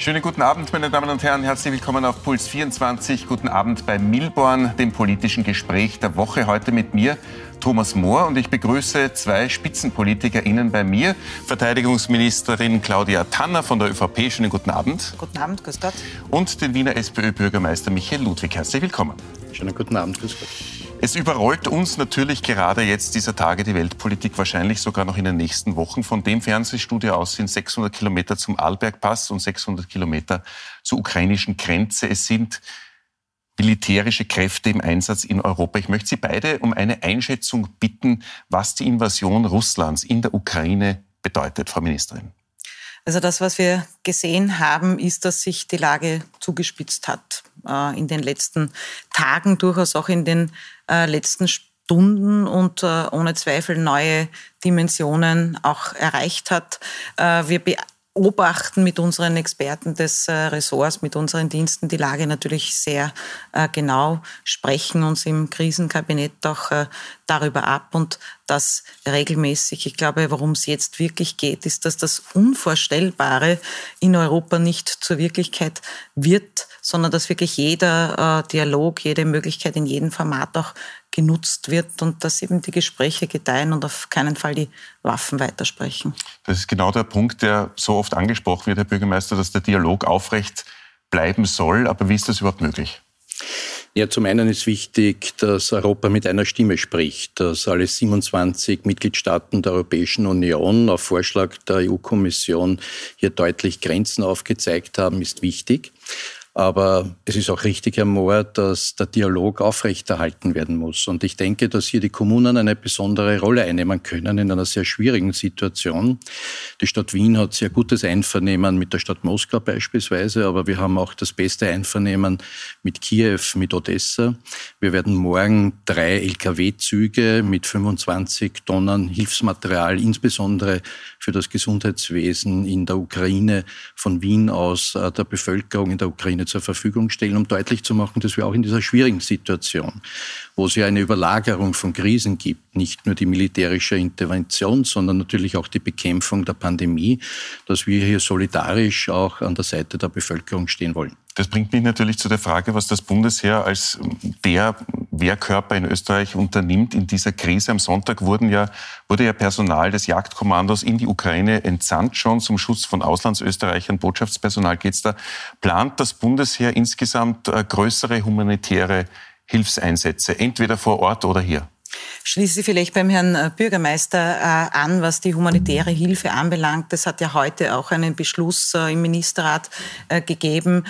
Schönen guten Abend, meine Damen und Herren. Herzlich willkommen auf Puls 24. Guten Abend bei Milborn, dem politischen Gespräch der Woche. Heute mit mir, Thomas Mohr. Und ich begrüße zwei SpitzenpolitikerInnen bei mir. Verteidigungsministerin Claudia Tanner von der ÖVP. Schönen guten Abend. Guten Abend, grüß Gott. Und den Wiener SPÖ-Bürgermeister Michael Ludwig. Herzlich willkommen. Schönen guten Abend, grüß Gott. Es überrollt uns natürlich gerade jetzt dieser Tage die Weltpolitik, wahrscheinlich sogar noch in den nächsten Wochen. Von dem Fernsehstudio aus sind 600 Kilometer zum Arlbergpass und 600 Kilometer zur ukrainischen Grenze. Es sind militärische Kräfte im Einsatz in Europa. Ich möchte Sie beide um eine Einschätzung bitten, was die Invasion Russlands in der Ukraine bedeutet, Frau Ministerin. Also das, was wir gesehen haben, ist, dass sich die Lage zugespitzt hat äh, in den letzten Tagen, durchaus auch in den äh, letzten Stunden und äh, ohne Zweifel neue Dimensionen auch erreicht hat. Wir beobachten mit unseren Experten des äh, Ressorts, mit unseren Diensten die Lage natürlich sehr äh, genau, sprechen uns im Krisenkabinett auch äh, darüber ab und das regelmäßig. Ich glaube, worum es jetzt wirklich geht, ist, dass das Unvorstellbare in Europa nicht zur Wirklichkeit wird, sondern dass wirklich jeder Dialog, jede Möglichkeit in jedem Format auch genutzt wird und dass eben die Gespräche gedeihen und auf keinen Fall die Waffen weitersprechen. Das ist genau der Punkt, der so oft angesprochen wird, Herr Bürgermeister, dass der Dialog aufrecht bleiben soll. Aber wie ist das überhaupt möglich? Ja, zum einen ist wichtig, dass Europa mit einer Stimme spricht, dass alle 27 Mitgliedstaaten der Europäischen Union auf Vorschlag der EU-Kommission hier deutlich Grenzen aufgezeigt haben, ist wichtig. Aber es ist auch richtig, Herr Mohr, dass der Dialog aufrechterhalten werden muss. Und ich denke, dass hier die Kommunen eine besondere Rolle einnehmen können in einer sehr schwierigen Situation. Die Stadt Wien hat sehr gutes Einvernehmen mit der Stadt Moskau beispielsweise, aber wir haben auch das beste Einvernehmen mit Kiew, mit Odessa. Wir werden morgen drei Lkw-Züge mit 25 Tonnen Hilfsmaterial, insbesondere für das Gesundheitswesen in der Ukraine, von Wien aus äh, der Bevölkerung in der Ukraine zur Verfügung stellen, um deutlich zu machen, dass wir auch in dieser schwierigen Situation, wo es ja eine Überlagerung von Krisen gibt, nicht nur die militärische Intervention, sondern natürlich auch die Bekämpfung der Pandemie, dass wir hier solidarisch auch an der Seite der Bevölkerung stehen wollen. Das bringt mich natürlich zu der Frage, was das Bundesheer als der Wehrkörper in Österreich unternimmt in dieser Krise. Am Sonntag wurden ja, wurde ja Personal des Jagdkommandos in die Ukraine entsandt, schon zum Schutz von Auslandsösterreichern. Botschaftspersonal geht's da. Plant das Bundesheer insgesamt äh, größere humanitäre Hilfseinsätze, entweder vor Ort oder hier? Schließe vielleicht beim Herrn äh, Bürgermeister äh, an, was die humanitäre Hilfe anbelangt. Es hat ja heute auch einen Beschluss äh, im Ministerrat gegeben,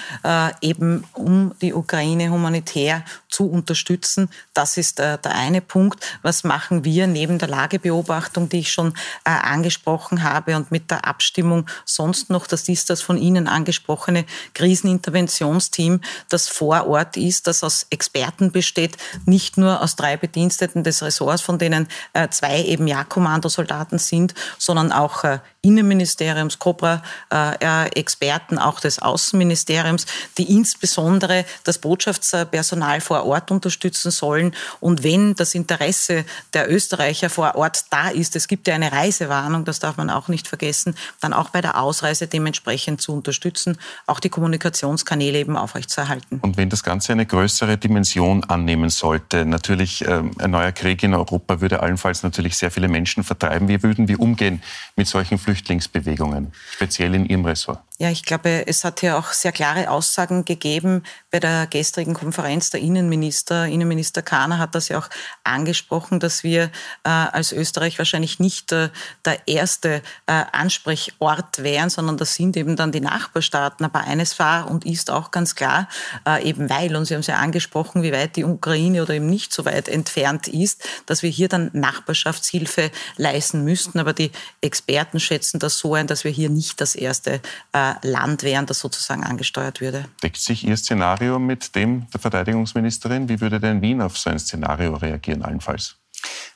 eben um die Ukraine humanitär zu unterstützen. Das ist der eine Punkt. Was machen wir neben der Lagebeobachtung, die ich schon angesprochen habe und mit der Abstimmung sonst noch? Das ist das von Ihnen angesprochene Kriseninterventionsteam, das vor Ort ist, das aus Experten besteht, nicht nur aus drei Bediensteten des Ressorts, Ressorts, von denen äh, zwei eben Ja-Kommandosoldaten sind, sondern auch äh, Innenministeriums, Cobra-Experten, äh, auch des Außenministeriums, die insbesondere das Botschaftspersonal vor Ort unterstützen sollen. Und wenn das Interesse der Österreicher vor Ort da ist, es gibt ja eine Reisewarnung, das darf man auch nicht vergessen, dann auch bei der Ausreise dementsprechend zu unterstützen, auch die Kommunikationskanäle eben aufrechtzuerhalten. Und wenn das Ganze eine größere Dimension annehmen sollte, natürlich äh, ein neuer Krieg in Europa würde allenfalls natürlich sehr viele Menschen vertreiben. Wie würden wir umgehen mit solchen Flüchtlingsbewegungen, speziell in Ihrem Ressort? Ja, ich glaube, es hat ja auch sehr klare Aussagen gegeben bei der gestrigen Konferenz der Innenminister. Innenminister Kahner hat das ja auch angesprochen, dass wir äh, als Österreich wahrscheinlich nicht äh, der erste äh, Ansprechort wären, sondern das sind eben dann die Nachbarstaaten. Aber eines war und ist auch ganz klar, äh, eben weil, und Sie haben es ja angesprochen, wie weit die Ukraine oder eben nicht so weit entfernt ist, dass wir hier dann Nachbarschaftshilfe leisten müssten. Aber die Experten schätzen das so ein, dass wir hier nicht das erste äh, Land wären, das sozusagen angesteuert würde. Deckt sich Ihr Szenario mit dem der Verteidigungsministerin? Wie würde denn Wien auf so ein Szenario reagieren allenfalls?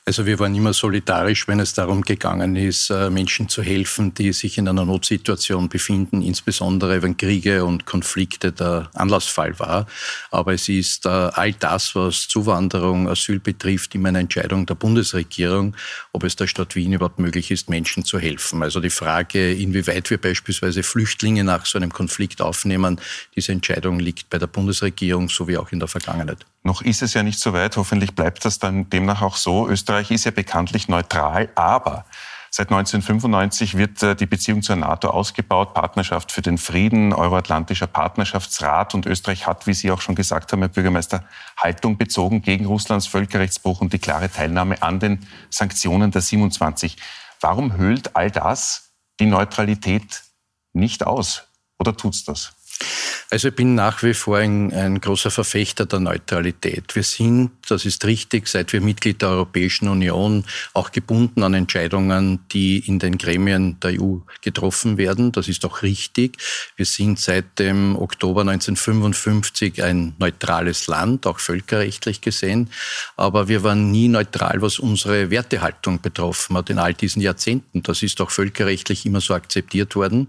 Also wir waren immer solidarisch, wenn es darum gegangen ist, äh, Menschen zu helfen, die sich in einer Notsituation befinden, insbesondere wenn Kriege und Konflikte der Anlassfall war. Aber es ist äh, all das, was Zuwanderung, Asyl betrifft, immer eine Entscheidung der Bundesregierung, ob es der Stadt Wien überhaupt möglich ist, Menschen zu helfen. Also die Frage, inwieweit wir beispielsweise Flüchtlinge nach so einem Konflikt aufnehmen, diese Entscheidung liegt bei der Bundesregierung, so wie auch in der Vergangenheit. Noch ist es ja nicht so weit. Hoffentlich bleibt das dann demnach auch so. Österreich ist ja bekanntlich neutral, aber Seit 1995 wird äh, die Beziehung zur NATO ausgebaut, Partnerschaft für den Frieden, Euroatlantischer Partnerschaftsrat und Österreich hat, wie Sie auch schon gesagt haben, Herr Bürgermeister, Haltung bezogen gegen Russlands Völkerrechtsbruch und die klare Teilnahme an den Sanktionen der 27. Warum höhlt all das die Neutralität nicht aus? Oder tut's das? Also ich bin nach wie vor ein, ein, großer Verfechter der Neutralität. Wir sind, das ist richtig, seit wir Mitglied der Europäischen Union auch gebunden an Entscheidungen, die in den Gremien der EU getroffen werden. Das ist auch richtig. Wir sind seit dem Oktober 1955 ein neutrales Land, auch völkerrechtlich gesehen. Aber wir waren nie neutral, was unsere Wertehaltung betroffen hat in all diesen Jahrzehnten. Das ist auch völkerrechtlich immer so akzeptiert worden.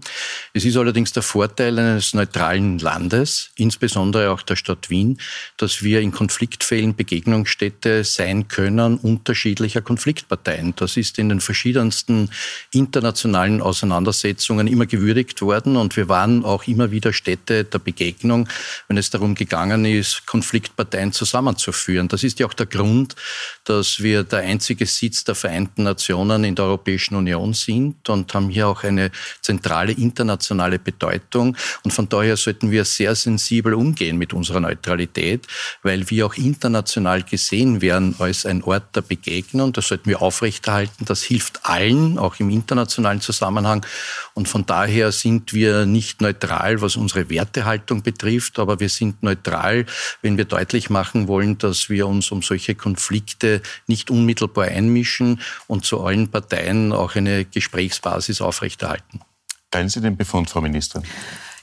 Es ist allerdings der Vorteil eines neutralen Landes, Landes, insbesondere auch der Stadt Wien, dass wir in Konfliktfällen Begegnungsstätte sein können unterschiedlicher Konfliktparteien. Das ist in den verschiedensten internationalen Auseinandersetzungen immer gewürdigt worden und wir waren auch immer wieder Städte der Begegnung, wenn es darum gegangen ist, Konfliktparteien zusammenzuführen. Das ist ja auch der Grund, dass wir der einzige Sitz der Vereinten Nationen in der Europäischen Union sind und haben hier auch eine zentrale internationale Bedeutung. Und von daher sollten wir sehr sensibel umgehen mit unserer Neutralität, weil wir auch international gesehen werden als ein Ort der Begegnung. Das sollten wir aufrechterhalten. Das hilft allen, auch im internationalen Zusammenhang. Und von daher sind wir nicht neutral, was unsere Wertehaltung betrifft, aber wir sind neutral, wenn wir deutlich machen wollen, dass wir uns um solche Konflikte nicht unmittelbar einmischen und zu allen Parteien auch eine Gesprächsbasis aufrechterhalten. Teilen Sie den Befund, Frau Ministerin?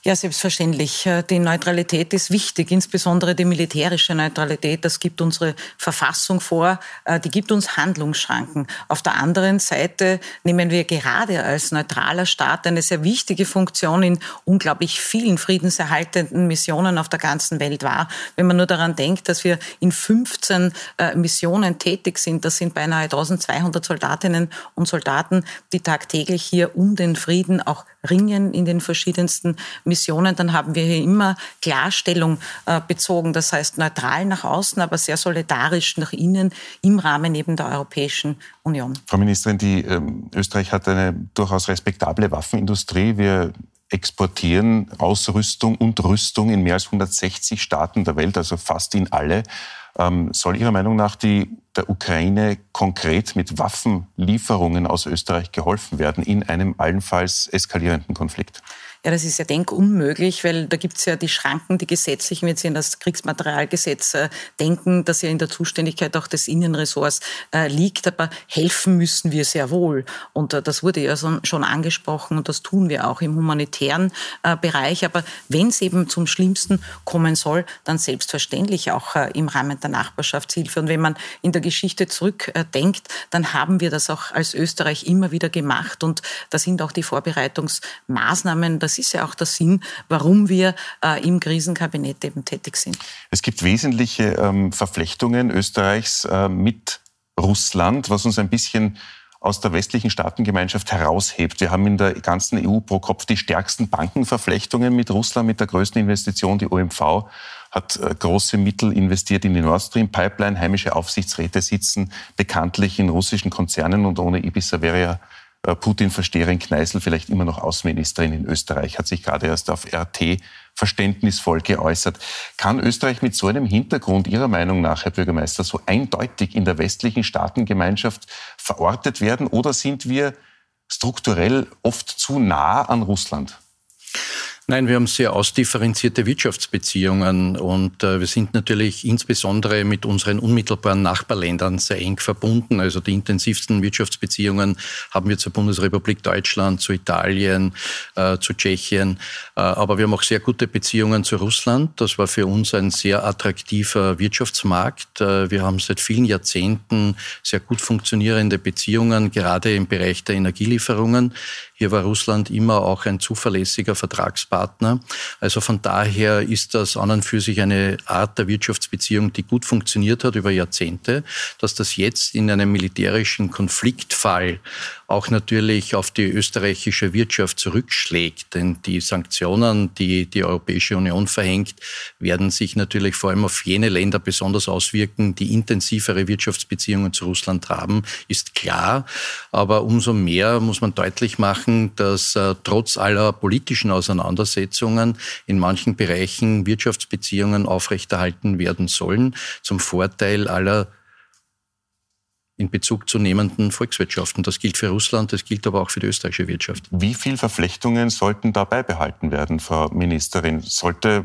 Ja, selbstverständlich. Äh, die Neutralität ist wichtig, insbesondere die militärische Neutralität. Das gibt unsere Verfassung vor. Äh, die gibt uns Handlungsschranken. Auf der anderen Seite nehmen wir gerade als neutraler Staat eine sehr wichtige Funktion in unglaublich vielen friedenserhaltenden Missionen auf der ganzen Welt wahr. Wenn man nur daran denkt, dass wir in 15 äh, Missionen tätig sind, das sind beinahe 1200 Soldatinnen und Soldaten, die tagtäglich hier um den Frieden auch ringen in den verschiedensten Missionen, dann haben wir hier immer Klarstellung äh, bezogen. Das heißt neutral nach außen, aber sehr solidarisch nach innen im Rahmen eben der Europäischen Union. Frau Ministerin, die, ähm, Österreich hat eine durchaus respektable Waffenindustrie. Wir exportieren Ausrüstung und Rüstung in mehr als 160 Staaten der Welt, also fast in alle. Ähm, soll Ihrer Meinung nach die, der Ukraine konkret mit Waffenlieferungen aus Österreich geholfen werden in einem allenfalls eskalierenden Konflikt? Ja, das ist ja denkunmöglich, weil da gibt es ja die Schranken, die gesetzlichen, wenn Sie an das Kriegsmaterialgesetz äh, denken, das ja in der Zuständigkeit auch des Innenressorts äh, liegt. Aber helfen müssen wir sehr wohl. Und äh, das wurde ja so, schon angesprochen und das tun wir auch im humanitären äh, Bereich. Aber wenn es eben zum Schlimmsten kommen soll, dann selbstverständlich auch äh, im Rahmen der Nachbarschaftshilfe. Und wenn man in der Geschichte zurückdenkt, dann haben wir das auch als Österreich immer wieder gemacht. Und da sind auch die Vorbereitungsmaßnahmen, das das ist ja auch der Sinn, warum wir äh, im Krisenkabinett eben tätig sind. Es gibt wesentliche ähm, Verflechtungen Österreichs äh, mit Russland, was uns ein bisschen aus der westlichen Staatengemeinschaft heraushebt. Wir haben in der ganzen EU pro Kopf die stärksten Bankenverflechtungen mit Russland, mit der größten Investition. Die OMV hat äh, große Mittel investiert in die Nord Stream Pipeline. Heimische Aufsichtsräte sitzen bekanntlich in russischen Konzernen und ohne Ibiza wäre ja äh, Putin-Versteherin Kneißl vielleicht immer noch Außenministerin in Österreich, hat sich gerade erst auf RT verständnisvoll geäußert. Kann Österreich mit so einem Hintergrund Ihrer Meinung nach, Herr Bürgermeister, so eindeutig in der westlichen Staatengemeinschaft verortet werden oder sind wir strukturell oft zu nah an Russland? Nein, wir haben sehr ausdifferenzierte Wirtschaftsbeziehungen und äh, wir sind natürlich insbesondere mit unseren unmittelbaren Nachbarländern sehr eng verbunden. Also die intensivsten Wirtschaftsbeziehungen haben wir zur Bundesrepublik Deutschland, zu Italien, äh, zu Tschechien. Äh, aber wir haben auch sehr gute Beziehungen zu Russland. Das war für uns ein sehr attraktiver Wirtschaftsmarkt. Äh, wir haben seit vielen Jahrzehnten sehr gut funktionierende Beziehungen, gerade im Bereich der Energielieferungen. Hier war Russland immer auch ein zuverlässiger Vertragspartner. Also von daher ist das an und für sich eine Art der Wirtschaftsbeziehung, die gut funktioniert hat über Jahrzehnte. Dass das jetzt in einem militärischen Konfliktfall auch natürlich auf die österreichische Wirtschaft zurückschlägt. Denn die Sanktionen, die die Europäische Union verhängt, werden sich natürlich vor allem auf jene Länder besonders auswirken, die intensivere Wirtschaftsbeziehungen zu Russland haben, ist klar. Aber umso mehr muss man deutlich machen, dass äh, trotz aller politischen Auseinandersetzungen in manchen Bereichen Wirtschaftsbeziehungen aufrechterhalten werden sollen, zum Vorteil aller in Bezug zu nehmenden Volkswirtschaften. Das gilt für Russland, das gilt aber auch für die österreichische Wirtschaft. Wie viele Verflechtungen sollten da beibehalten werden, Frau Ministerin? Sollte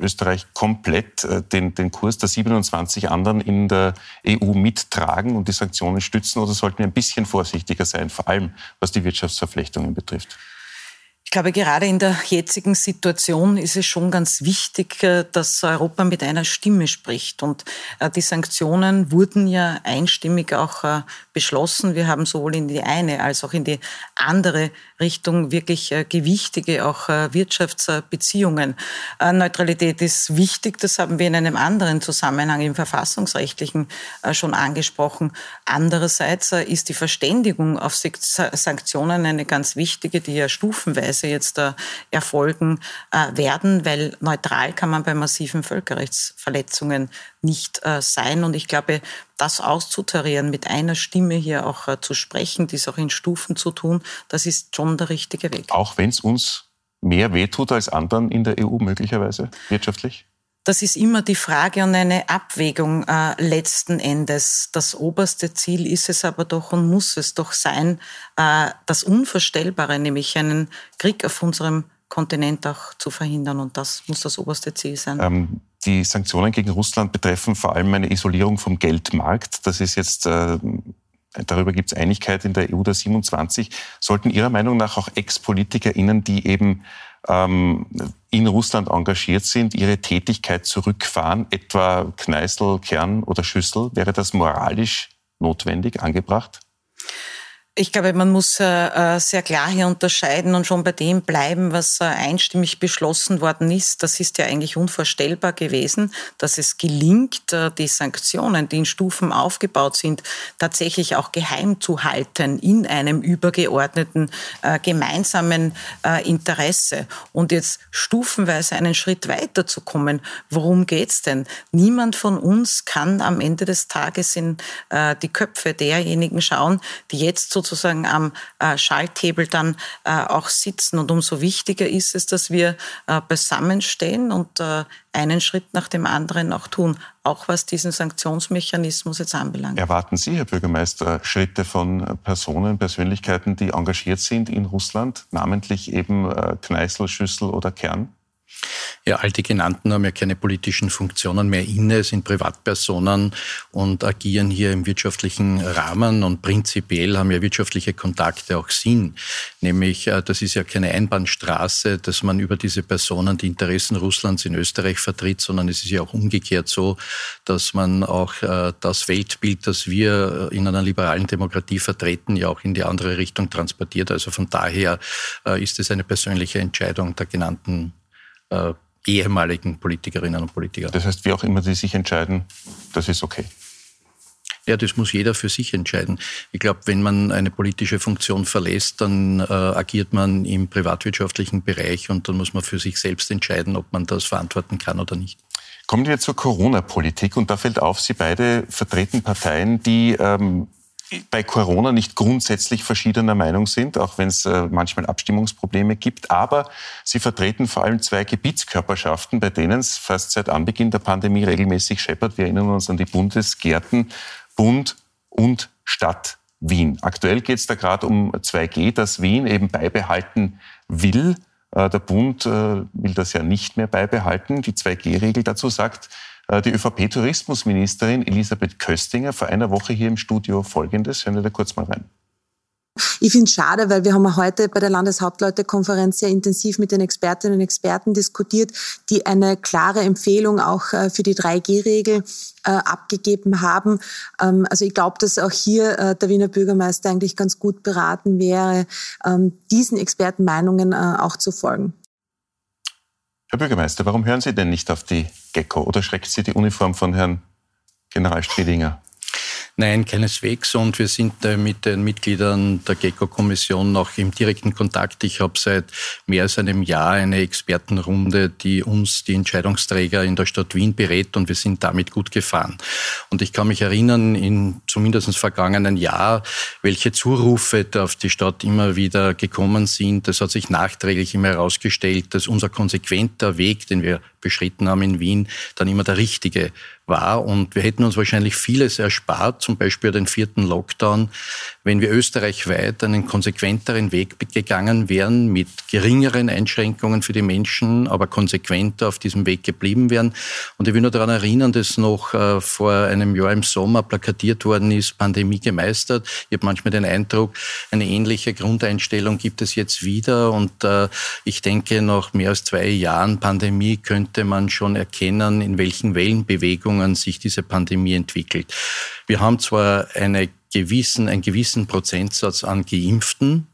Österreich komplett äh, den, den Kurs der 27 anderen in der EU mittragen und die Sanktionen stützen oder sollten wir ein bisschen vorsichtiger sein, vor allem was die Wirtschaftsverflechtungen betrifft? Ich glaube, gerade in der jetzigen Situation ist es schon ganz wichtig, äh, dass Europa mit einer Stimme spricht. Und äh, die Sanktionen wurden ja einstimmig auch äh, beschlossen. Wir haben sowohl in die eine als auch in die andere Richtung wirklich gewichtige auch Wirtschaftsbeziehungen. Neutralität ist wichtig. Das haben wir in einem anderen Zusammenhang im verfassungsrechtlichen schon angesprochen. Andererseits ist die Verständigung auf Sanktionen eine ganz wichtige, die ja stufenweise jetzt äh, erfolgen äh, werden, weil neutral kann man bei massiven Völkerrechtsverletzungen nicht äh, sein. Und ich glaube, das auszutarieren, mit einer Stimme hier auch äh, zu sprechen, dies auch in Stufen zu tun, das ist schon der richtige Weg. Auch wenn es uns mehr wehtut als anderen in der EU möglicherweise wirtschaftlich? Das ist immer die Frage und eine Abwägung äh, letzten Endes. Das oberste Ziel ist es aber doch und muss es doch sein, äh, das Unvorstellbare, nämlich einen Krieg auf unserem Kontinent auch zu verhindern. Und das muss das oberste Ziel sein. Ähm, die Sanktionen gegen Russland betreffen vor allem eine Isolierung vom Geldmarkt. Das ist jetzt äh, darüber gibt es Einigkeit in der EU der 27. Sollten Ihrer Meinung nach auch Ex-PolitikerInnen, die eben ähm, in Russland engagiert sind, ihre Tätigkeit zurückfahren, etwa Kneißl, Kern oder Schüssel? Wäre das moralisch notwendig, angebracht? Ich glaube, man muss äh, äh, sehr klar hier unterscheiden und schon bei dem bleiben, was äh, einstimmig beschlossen worden ist. Das ist ja eigentlich unvorstellbar gewesen, dass es gelingt, die Sanktionen, die in Stufen aufgebaut sind, tatsächlich auch geheim zu halten in einem übergeordneten gemeinsamen Interesse. Und jetzt stufenweise einen Schritt weiter zu kommen. Worum geht's denn? Niemand von uns kann am Ende des Tages in die Köpfe derjenigen schauen, die jetzt so sozusagen am äh, Schalthebel dann äh, auch sitzen. Und umso wichtiger ist es, dass wir äh, beisammenstehen und äh, einen Schritt nach dem anderen auch tun, auch was diesen Sanktionsmechanismus jetzt anbelangt. Erwarten Sie, Herr Bürgermeister, Schritte von Personen, Persönlichkeiten, die engagiert sind in Russland, namentlich eben äh, Kneißl, Schüssel oder Kern? Ja, all die genannten haben ja keine politischen Funktionen mehr inne, sind Privatpersonen und agieren hier im wirtschaftlichen Rahmen und prinzipiell haben ja wirtschaftliche Kontakte auch Sinn. Nämlich, äh, das ist ja keine Einbahnstraße, dass man über diese Personen die Interessen Russlands in Österreich vertritt, sondern es ist ja auch umgekehrt so, dass man auch äh, das Weltbild, das wir in einer liberalen Demokratie vertreten, ja auch in die andere Richtung transportiert. Also von daher äh, ist es eine persönliche Entscheidung der genannten äh, ehemaligen Politikerinnen und Politiker. Das heißt, wie auch immer sie sich entscheiden, das ist okay. Ja, das muss jeder für sich entscheiden. Ich glaube, wenn man eine politische Funktion verlässt, dann äh, agiert man im privatwirtschaftlichen Bereich und dann muss man für sich selbst entscheiden, ob man das verantworten kann oder nicht. Kommen wir zur Corona-Politik und da fällt auf, Sie beide vertreten Parteien, die ähm, bei Corona nicht grundsätzlich verschiedener Meinung sind, auch wenn es äh, manchmal Abstimmungsprobleme gibt. Aber sie vertreten vor allem zwei Gebietskörperschaften, bei denen es fast seit Anbeginn der Pandemie regelmäßig scheppert. Wir erinnern uns an die Bundesgärten Bund und Stadt Wien. Aktuell geht es da gerade um 2G, das Wien eben beibehalten will Äh, der Bund äh, will das ja nicht mehr beibehalten. Die 2G-Regel dazu sagt die ÖVP-Tourismusministerin Elisabeth Köstinger vor einer Woche hier im Studio Folgendes. Hören wir da kurz mal rein. Ich finde es schade, weil wir haben heute bei der Landeshauptleutekonferenz sehr intensiv mit den Expertinnen und Experten diskutiert, die eine klare Empfehlung auch äh, für die 3G-Regel äh, abgegeben haben. Ähm, also ich glaube, dass auch hier äh, der Wiener Bürgermeister eigentlich ganz gut beraten wäre, ähm, diesen Expertenmeinungen auch zu folgen. Herr Bürgermeister, warum hören Sie denn nicht auf die Gecko oder schreckt Sie die Uniform von Herrn General Striedinger Nein, keineswegs. Und wir sind äh, mit den Mitgliedern der GECO-Kommission noch im direkten Kontakt. Ich habe seit mehr als einem Jahr eine Expertenrunde, die uns, die Entscheidungsträger in der Stadt Wien berät und wir sind damit gut gefahren. Und ich kann mich erinnern, in zumindest vergangenen Jahr, welche Zurufe auf die Stadt immer wieder gekommen sind. Das hat sich nachträglich immer herausgestellt, dass unser konsequenter Weg, den wir beschritten haben in Wien, dann immer der richtige war. Und wir hätten uns wahrscheinlich vieles erspart, zum Beispiel den vierten Lockdown, wenn wir österreichweit einen konsequenteren Weg gegangen wären, mit geringeren Einschränkungen für die Menschen, aber konsequenter auf diesem Weg geblieben wären. Und ich will nur daran erinnern, dass noch äh, vor einem Jahr im Sommer plakatiert worden ist, Pandemie gemeistert. Ich habe manchmal den Eindruck, eine ähnliche Grundeinstellung gibt es jetzt wieder. Und äh, ich denke, nach mehr als zwei Jahren Pandemie könnte man schon erkennen, in welchen Wellenbewegungen sich diese Pandemie entwickelt. Wir haben zwar eine gewissen, einen gewissen Prozentsatz an Geimpften,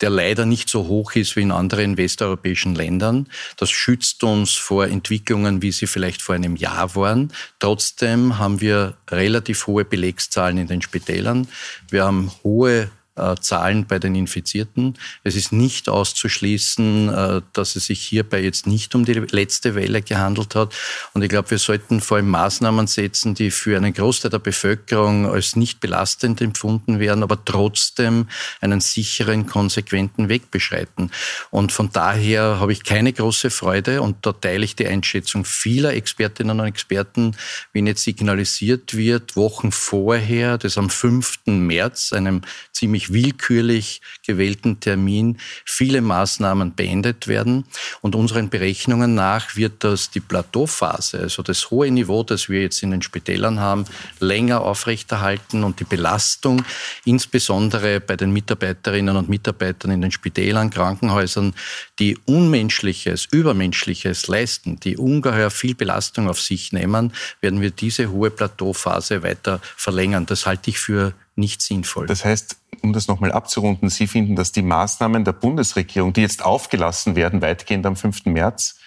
der leider nicht so hoch ist wie in anderen westeuropäischen Ländern. Das schützt uns vor Entwicklungen, wie sie vielleicht vor einem Jahr waren. Trotzdem haben wir relativ hohe Belegszahlen in den Spitälern. Wir haben hohe Zahlen bei den Infizierten. Es ist nicht auszuschließen, äh, dass es sich hierbei jetzt nicht um die letzte Welle gehandelt hat. Und ich glaube, wir sollten vor allem Maßnahmen setzen, die für einen Großteil der Bevölkerung als nicht belastend empfunden werden, aber trotzdem einen sicheren, konsequenten Weg beschreiten. Und von daher habe ich keine große Freude und da teile ich die Einschätzung vieler Expertinnen und Experten, wenn jetzt signalisiert wird, Wochen vorher, das am 5. März, einem ziemlich ziemlich willkürlich gewählten Termin viele Maßnahmen beendet werden. Und unseren Berechnungen nach wird das die Plateauphase, also das hohe Niveau, das wir jetzt in den Spitälern haben, länger aufrechterhalten und die Belastung, insbesondere bei den Mitarbeiterinnen und Mitarbeitern in den Spitälern, Krankenhäusern, die Unmenschliches, Übermenschliches leisten, die ungeheuer viel Belastung auf sich nehmen, werden wir diese hohe Plateauphase weiter verlängern. Das halte ich für nicht sinnvoll. Das heißt, um das nochmal abzurunden, Sie finden, dass die Maßnahmen der Bundesregierung, die jetzt aufgelassen werden, weitgehend am 5. März,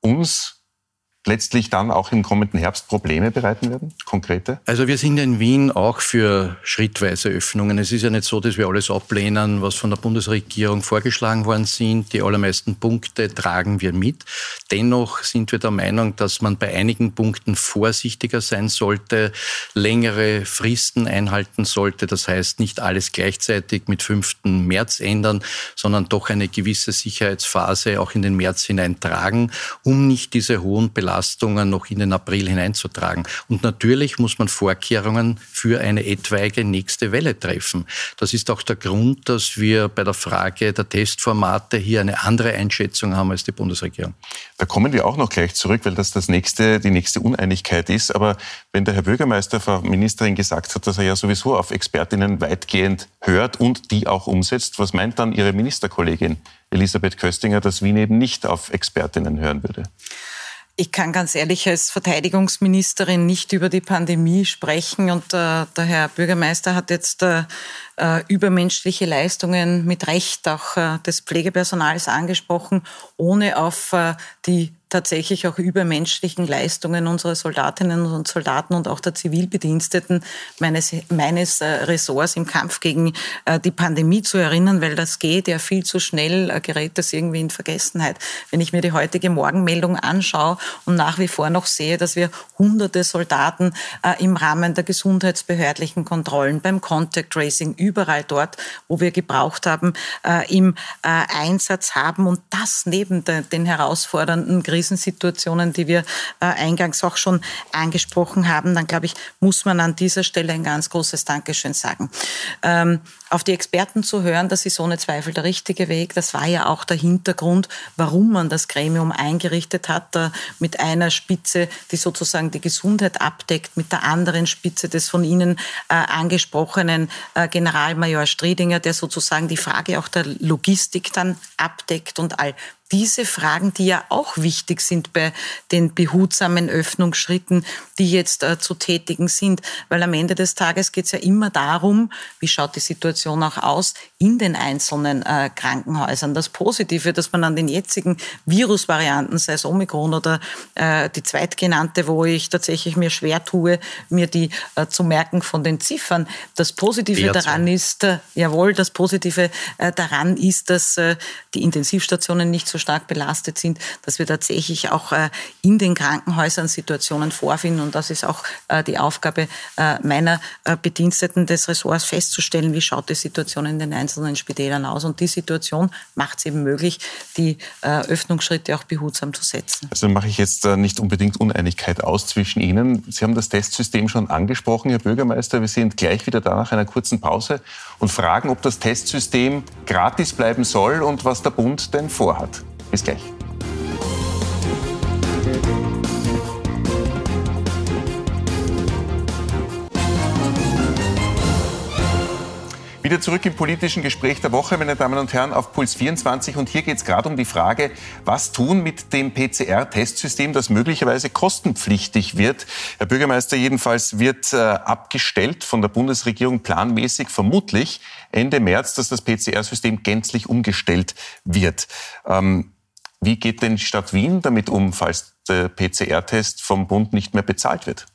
uns letztlich dann auch im kommenden Herbst Probleme bereiten werden, konkrete? Also wir sind in Wien auch für schrittweise Öffnungen. Es ist ja nicht so, dass wir alles ablehnen, was von der Bundesregierung vorgeschlagen worden sind. Die allermeisten Punkte tragen wir mit. Dennoch sind wir der Meinung, dass man bei einigen Punkten vorsichtiger sein sollte, längere Fristen einhalten sollte. Das heißt, nicht alles gleichzeitig mit 5. März ändern, sondern doch eine gewisse Sicherheitsphase auch in den März hineintragen, um nicht diese hohen Belastungen Belastungen noch in den April hineinzutragen. Und natürlich muss man Vorkehrungen für eine etwaige nächste Welle treffen. Das ist auch der Grund, dass wir bei der Frage der Testformate hier eine andere Einschätzung haben als die Bundesregierung. Da kommen wir auch noch gleich zurück, weil das, das nächste, die nächste Uneinigkeit ist. Aber wenn der Herr Bürgermeister, Frau Ministerin gesagt hat, dass er ja sowieso auf Expertinnen weitgehend hört und die auch umsetzt, was meint dann Ihre Ministerkollegin Elisabeth Köstinger, dass Wien eben nicht auf Expertinnen hören würde? Ich kann ganz ehrlich als Verteidigungsministerin nicht über die Pandemie sprechen und äh, der Herr Bürgermeister hat jetzt äh, äh, übermenschliche Leistungen mit Recht auch äh, des Pflegepersonals angesprochen, ohne auf äh, die tatsächlich auch übermenschlichen Leistungen unserer Soldatinnen und Soldaten und auch der Zivilbediensteten meines, meines äh, Ressorts im Kampf gegen äh, die Pandemie zu erinnern, weil das geht ja viel zu schnell, äh, gerät das irgendwie in Vergessenheit. Wenn ich mir die heutige Morgenmeldung anschaue und nach wie vor noch sehe, dass wir hunderte Soldaten im Rahmen der gesundheitsbehördlichen Kontrollen, beim Contact Tracing, überall dort, wo wir gebraucht haben, im Einsatz haben und das neben den herausfordernden Krisen Krisensituationen, die wir äh, eingangs auch schon angesprochen haben, dann glaube ich, muss man an dieser Stelle ein ganz großes Dankeschön sagen. Ähm, auf die Experten zu hören, das ist ohne Zweifel der richtige Weg. Das war ja auch der Hintergrund, warum man das Gremium eingerichtet hat, mit einer Spitze, die sozusagen die Gesundheit abdeckt, mit der anderen Spitze des von Ihnen äh, angesprochenen äh, Generalmajor Striedinger, der sozusagen die Frage auch der Logistik dann abdeckt und all diese Fragen, die ja auch wichtig sind bei den behutsamen Öffnungsschritten, die jetzt äh, zu tätigen sind. Weil am Ende des Tages geht es ja immer darum, wie schaut die Situation auch aus in den einzelnen äh, Krankenhäusern. Das Positive, dass man an den jetzigen Virusvarianten, sei es Omikron oder äh, die zweitgenannte, wo ich tatsächlich mir schwer tue, mir die äh, zu merken von den Ziffern. Das Positive BR2. daran ist, äh, jawohl, das Positive äh, daran ist, dass die Intensivstationen nicht so stark belastet sind, dass wir tatsächlich auch äh, in den Krankenhäusern Situationen vorfinden. Und das ist auch äh, die Aufgabe äh, meiner Bediensteten des Ressorts festzustellen, wie schaut die Situation in den einzelnen Spitälern aus. Und die Situation macht es eben möglich, die Öffnungsschritte auch behutsam zu setzen. Also mache ich jetzt nicht unbedingt Uneinigkeit aus zwischen Ihnen. Sie haben das Testsystem schon angesprochen, Herr Bürgermeister. Wir sind gleich wieder da nach einer kurzen Pause und fragen, ob das Testsystem gratis bleiben soll und was der Bund denn vorhat. Bis gleich. Wieder zurück im politischen Gespräch der Woche, meine Damen und Herren, auf Puls 24. Und hier geht es gerade um die Frage, was tun mit dem PCR-Testsystem, das möglicherweise kostenpflichtig wird. Herr Bürgermeister, jedenfalls wird äh, abgestellt von der Bundesregierung planmäßig, vermutlich Ende März, dass das PCR-System gänzlich umgestellt wird. Ähm, wie geht denn die Stadt Wien damit um, falls der PCR-Test vom Bund nicht mehr bezahlt wird?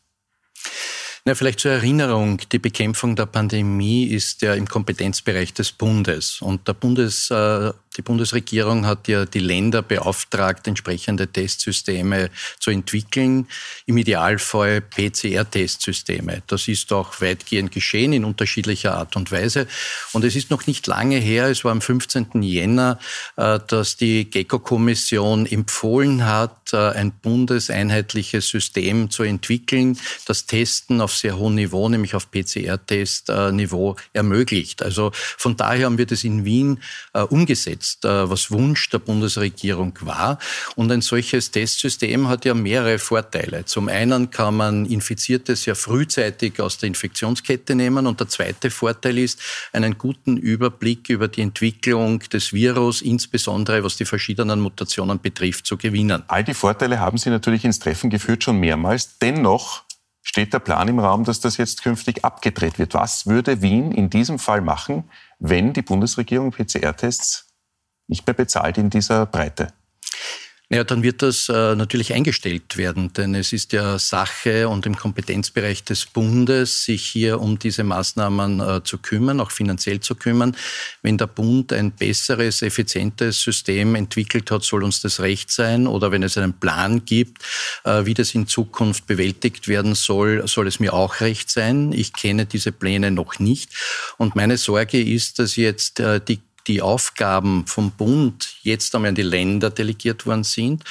Na, vielleicht zur Erinnerung, die Bekämpfung der Pandemie ist ja im Kompetenzbereich des Bundes. Und der Bundes, äh, die Bundesregierung hat ja die Länder beauftragt, entsprechende Testsysteme zu entwickeln, im Idealfall PCR-Testsysteme. Das ist auch weitgehend geschehen in unterschiedlicher Art und Weise. Und es ist noch nicht lange her, es war am 15. Jänner, äh, dass die GECO-Kommission empfohlen hat, äh, ein bundeseinheitliches System zu entwickeln, das Testen auf sehr hohem Niveau, nämlich auf PCR-Test-Niveau ermöglicht. Also von daher haben wir das in Wien äh, umgesetzt jetzt, was Wunsch der Bundesregierung war. Und ein solches Testsystem hat ja mehrere Vorteile. Zum einen kann man Infizierte sehr frühzeitig aus der Infektionskette nehmen. Und der zweite Vorteil ist, einen guten Überblick über die Entwicklung des Virus, insbesondere was die verschiedenen Mutationen betrifft, zu gewinnen. All die Vorteile haben Sie natürlich ins Treffen geführt, schon mehrmals. Dennoch steht der Plan im Raum, dass das jetzt künftig abgedreht wird. Was würde Wien in diesem Fall machen, wenn die Bundesregierung PCR-Tests nicht mehr bezahlt in dieser Breite. Naja, dann wird das äh, natürlich eingestellt werden, denn es ist ja Sache und im Kompetenzbereich des Bundes, sich hier um diese Maßnahmen äh, zu kümmern, auch finanziell zu kümmern. Wenn der Bund ein besseres, effizientes System entwickelt hat, soll uns das recht sein. Oder wenn es einen Plan gibt, äh, wie das in Zukunft bewältigt werden soll, soll es mir auch recht sein. Ich kenne diese Pläne noch nicht. Und meine Sorge ist, dass jetzt äh, die die Aufgaben vom Bund jetzt einmal an die Länder delegiert worden sind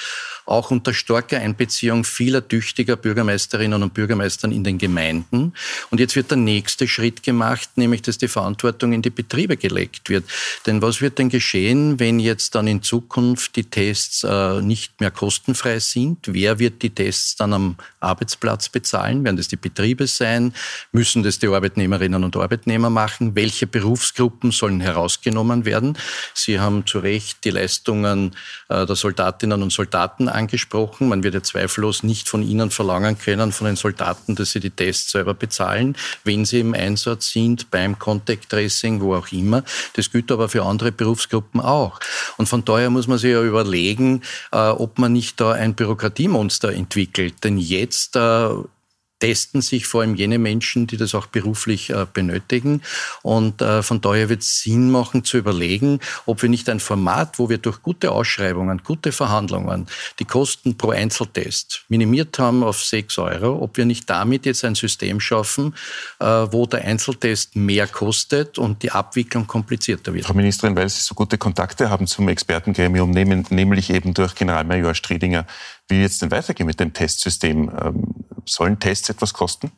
auch unter starker Einbeziehung vieler tüchtiger Bürgermeisterinnen und Bürgermeistern in den Gemeinden. Und jetzt wird der nächste Schritt gemacht, nämlich dass die Verantwortung in die Betriebe gelegt wird. Denn was wird denn geschehen, wenn jetzt dann in Zukunft die Tests äh, nicht mehr kostenfrei sind? Wer wird die Tests dann am Arbeitsplatz bezahlen? Werden das die Betriebe sein? Müssen das die Arbeitnehmerinnen und Arbeitnehmer machen? Welche Berufsgruppen sollen herausgenommen werden? Sie haben zu Recht die Leistungen äh, der Soldatinnen und Soldaten angesprochen. Man wird ja zweifellos nicht von ihnen verlangen können, von den Soldaten, dass sie die Tests selber bezahlen, wenn sie im Einsatz sind, beim Contact Tracing, wo auch immer. Das gilt aber für andere Berufsgruppen auch. Und von daher muss man sich ja überlegen, äh, ob man nicht da ein Bürokratiemonster entwickelt. Denn jetzt äh, testen sich vor allem jene Menschen, die das auch beruflich äh, benötigen. Und äh, von daher wird es Sinn machen zu überlegen, ob wir nicht ein Format, wo wir durch gute Ausschreibungen, gute Verhandlungen die Kosten pro Einzeltest minimiert haben auf 6 Euro, ob wir nicht damit jetzt ein System schaffen, äh, wo der Einzeltest mehr kostet und die Abwicklung komplizierter wird. Frau Ministerin, weil Sie so gute Kontakte haben zum Expertengremium, nämlich eben durch Generalmajor Striedinger, wie wird es denn weitergehen mit dem Testsystem? Ähm, sollen Tests etwas kosten?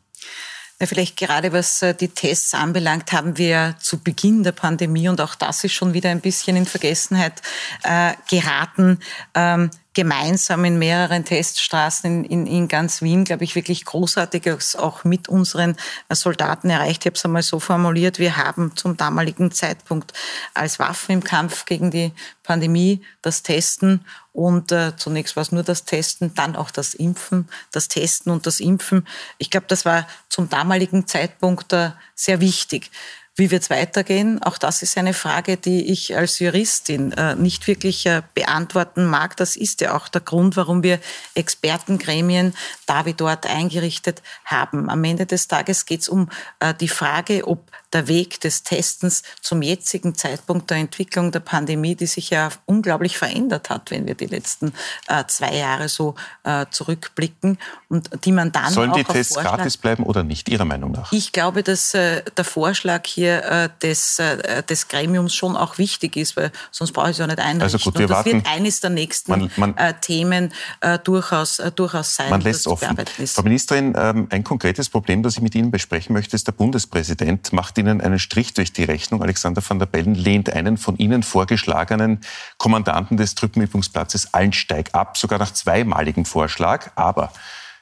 Ja, vielleicht gerade was äh, die Tests anbelangt, haben wir zu Beginn der Pandemie, und auch das ist schon wieder ein bisschen in Vergessenheit äh, geraten, ähm, gemeinsam in mehreren Teststraßen in, in, in ganz Wien, glaube ich, wirklich Großartiges auch mit unseren Soldaten erreicht. Ich habe es einmal so formuliert, wir haben zum damaligen Zeitpunkt als Waffen im Kampf gegen die Pandemie das Testen und äh, zunächst war es nur das Testen, dann auch das Impfen, das Testen und das Impfen. Ich glaube, das war zum damaligen Zeitpunkt äh, sehr wichtig. Wie wird es weitergehen? Auch das ist eine Frage, die ich als Juristin äh, nicht wirklich äh, beantworten mag. Das ist ja auch der Grund, warum wir Expertengremien da wie dort eingerichtet haben. Am Ende des Tages geht es um äh, die Frage, ob der Weg des Testens zum jetzigen Zeitpunkt der Entwicklung der Pandemie, die sich ja unglaublich verändert hat, wenn wir die letzten äh, zwei Jahre so äh, zurückblicken und die man dann Sollen die Tests gratis bleiben oder nicht, Ihrer Meinung nach? Ich glaube, dass äh, der Vorschlag hier äh, des, äh, des Gremiums schon auch wichtig ist, weil sonst brauche ich es ja nicht einrichten. Also gut, wir und das warten. wird eines der nächsten man, man, äh, Themen durchaus, durchaus sein. Man lässt offen. Frau Ministerin, ähm, ein konkretes Problem, das ich mit Ihnen besprechen möchte, ist, der Bundespräsident macht Ihnen einen Strich durch die Rechnung. Alexander van der Bellen lehnt einen von Ihnen vorgeschlagenen Kommandanten des Truppenübungsplatzes Allensteig ab, sogar nach zweimaligem Vorschlag. Aber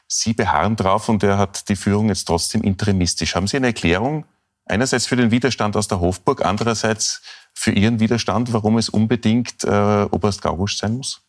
Sie beharren drauf und er hat die Führung jetzt trotzdem interimistisch. Haben Sie eine Erklärung? Einerseits für den Widerstand aus der Hofburg, andererseits für Ihren Widerstand, warum es unbedingt äh, Oberst Gaugusch sein muss?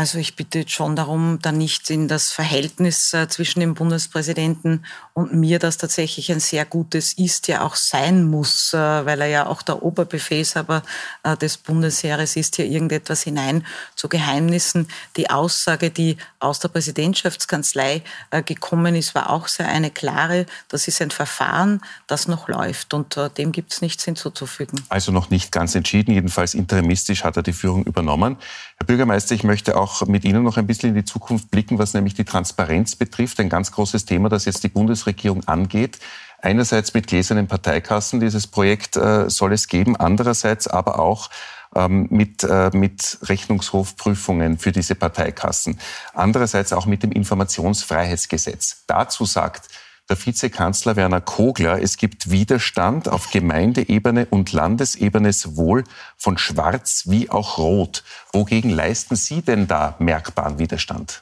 Also ich bitte schon darum, da nicht in das Verhältnis äh, zwischen dem Bundespräsidenten und mir, das tatsächlich ein sehr gutes ist, ja auch sein muss, äh, weil er ja auch der Oberbefehlshaber äh, des Bundesheeres ist, hier irgendetwas hinein zu Geheimnissen. Die Aussage, die aus der Präsidentschaftskanzlei gekommen ist, war auch sehr eine klare. Das ist ein Verfahren, das noch läuft und dem gibt es nichts hinzuzufügen. Also noch nicht ganz entschieden, jedenfalls interimistisch hat er die Führung übernommen. Herr Bürgermeister, ich möchte auch mit Ihnen noch ein bisschen in die Zukunft blicken, was nämlich die Transparenz betrifft. Ein ganz großes Thema, das jetzt die Bundesregierung angeht. Einerseits mit gläsernen Parteikassen, dieses Projekt äh, soll es geben. Andererseits aber auch ähm, mit, äh, mit Rechnungshofprüfungen für diese Parteikassen. Andererseits auch mit dem Informationsfreiheitsgesetz. Dazu sagt der Vizekanzler Werner Kogler, es gibt Widerstand auf Gemeindeebene und Landesebene sowohl von Schwarz wie auch Rot. Wogegen leisten Sie denn da merkbaren Widerstand?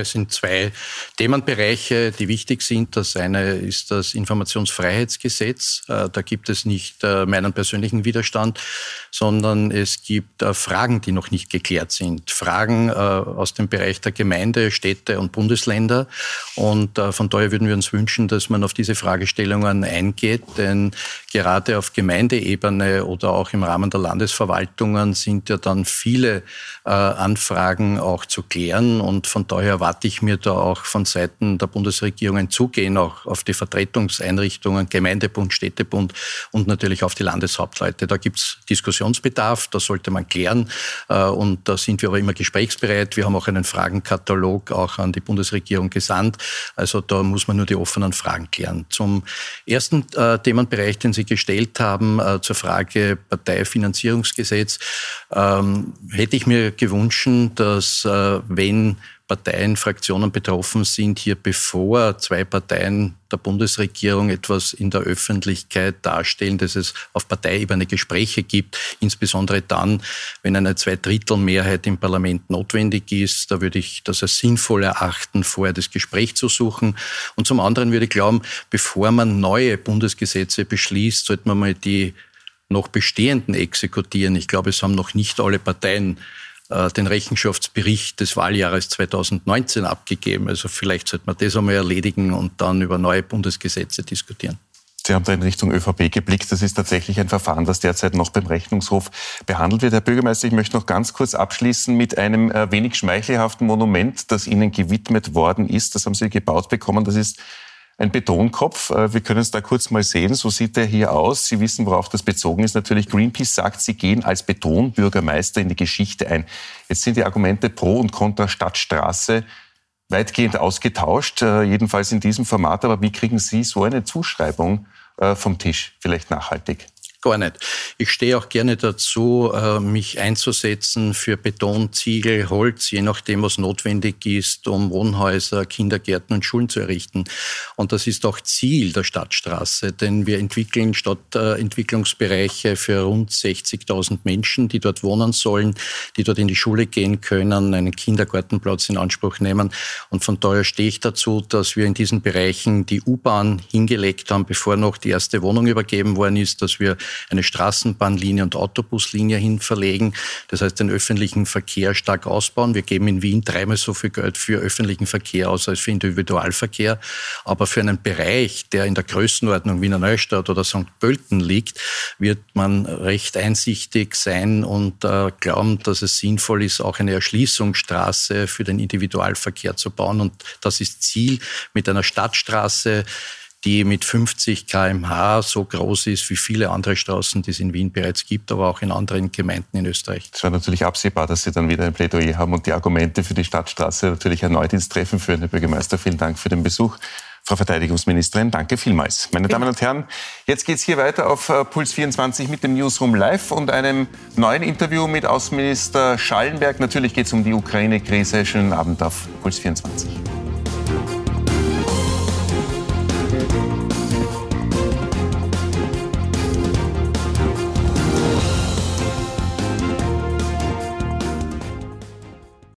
Es sind zwei Themenbereiche, die wichtig sind. Das eine ist das Informationsfreiheitsgesetz. Äh, da gibt es nicht äh, meinen persönlichen Widerstand, sondern es gibt äh, Fragen, die noch nicht geklärt sind. Fragen aus dem Bereich der Gemeinde, Städte und Bundesländer. Und von daher würden wir uns wünschen, dass man auf diese Fragestellungen eingeht, denn gerade auf Gemeindeebene oder auch im Rahmen der Landesverwaltungen sind ja dann viele Anfragen auch zu klären. Und von daher erwarte ich mir da auch von Seiten der Bundesregierung ein Zugehen auch auf die Vertretungseinrichtungen, Gemeindebund, Städtebund und natürlich auf die Landeshauptleute. Da gibt es Diskussionsbedarf, das sollte man klären äh, und da sind wir aber immer gesprächsbereit. Wir haben auch einen Fragenkatalog auch an die Bundesregierung gesandt. Also da muss man nur die offenen Fragen klären. Zum ersten äh, Themenbereich, den Sie gestellt haben, äh, zur Frage Parteifinanzierungsgesetz, ähm, hätte ich mir gewünscht, dass wenn Parteien, Fraktionen betroffen sind, hier bevor zwei Parteien der Bundesregierung etwas in der Öffentlichkeit darstellen, dass es auf Parteiebene Gespräche gibt, insbesondere dann, wenn eine Zweidrittelmehrheit im Parlament notwendig ist. Da würde ich das als sinnvoll erachten, vorher das Gespräch zu suchen. Und zum anderen würde ich glauben, bevor man neue Bundesgesetze beschließt, sollte man mal die noch bestehenden exekutieren. Ich glaube, es haben noch nicht alle Parteien den Rechenschaftsbericht des Wahljahres 2019 abgegeben. Also vielleicht sollte man das einmal erledigen und dann über neue Bundesgesetze diskutieren. Sie haben da in Richtung ÖVP geblickt. Das ist tatsächlich ein Verfahren, das derzeit noch beim Rechnungshof behandelt wird. Herr Bürgermeister, ich möchte noch ganz kurz abschließen mit einem äh, wenig schmeichelhaften Monument, das Ihnen gewidmet worden ist. Das haben Sie gebaut bekommen. Das ist ein Betonkopf. Äh, wir können es da kurz mal sehen. So sieht er hier aus. Sie wissen, worauf das bezogen ist. Natürlich, Greenpeace sagt, sie gehen als Betonbürgermeister in die Geschichte ein. Jetzt sind die Argumente pro und contra Stadtstraße weitgehend ausgetauscht, äh, jedenfalls in diesem Format. Aber wie kriegen Sie so eine Zuschreibung äh, vom Tisch, vielleicht nachhaltig? Gar nicht. Ich stehe auch gerne dazu, äh, mich einzusetzen für Beton, Ziegel, Holz, je nachdem, was notwendig ist, um Wohnhäuser, Kindergärten und Schulen zu errichten. Und das ist auch Ziel der Stadtstraße, denn wir entwickeln Stadtentwicklungsbereiche für rund 60.000 Menschen, die dort wohnen sollen, die dort in die Schule gehen können, einen Kindergartenplatz in Anspruch nehmen. Und von daher stehe ich dazu, dass wir in diesen Bereichen die U-Bahn hingelegt haben, bevor noch die erste Wohnung übergeben worden ist, dass wir eine Straßenbahnlinie und Autobuslinie hin verlegen. Das heißt, den öffentlichen Verkehr stark ausbauen. Wir geben in Wien dreimal so viel Geld für öffentlichen Verkehr aus als für Individualverkehr. Aber für einen Bereich, der in der Größenordnung Wiener Neustadt oder St. Pölten liegt, wird man recht einsichtig sein und äh, glauben, dass es sinnvoll ist, auch eine Erschließungsstraße für den Individualverkehr zu bauen. Und das ist Ziel mit einer Stadtstraße, die mit 50 kmh so groß ist wie viele andere Straßen, die es in Wien bereits gibt, aber auch in anderen Gemeinden in Österreich. Es war natürlich absehbar, dass Sie dann wieder ein Plädoyer haben und die Argumente für die Stadtstraße natürlich erneut ins Treffen führen. Herr Bürgermeister, vielen Dank für den Besuch. Frau Verteidigungsministerin, danke vielmals. Meine Damen und Herren, jetzt geht es hier weiter auf äh, Puls 24 mit dem Newsroom Live und einem neuen Interview mit Außenminister Schallenberg. Natürlich geht es um die Ukraine-Krise. Schönen Abend auf Puls 24. Thank you.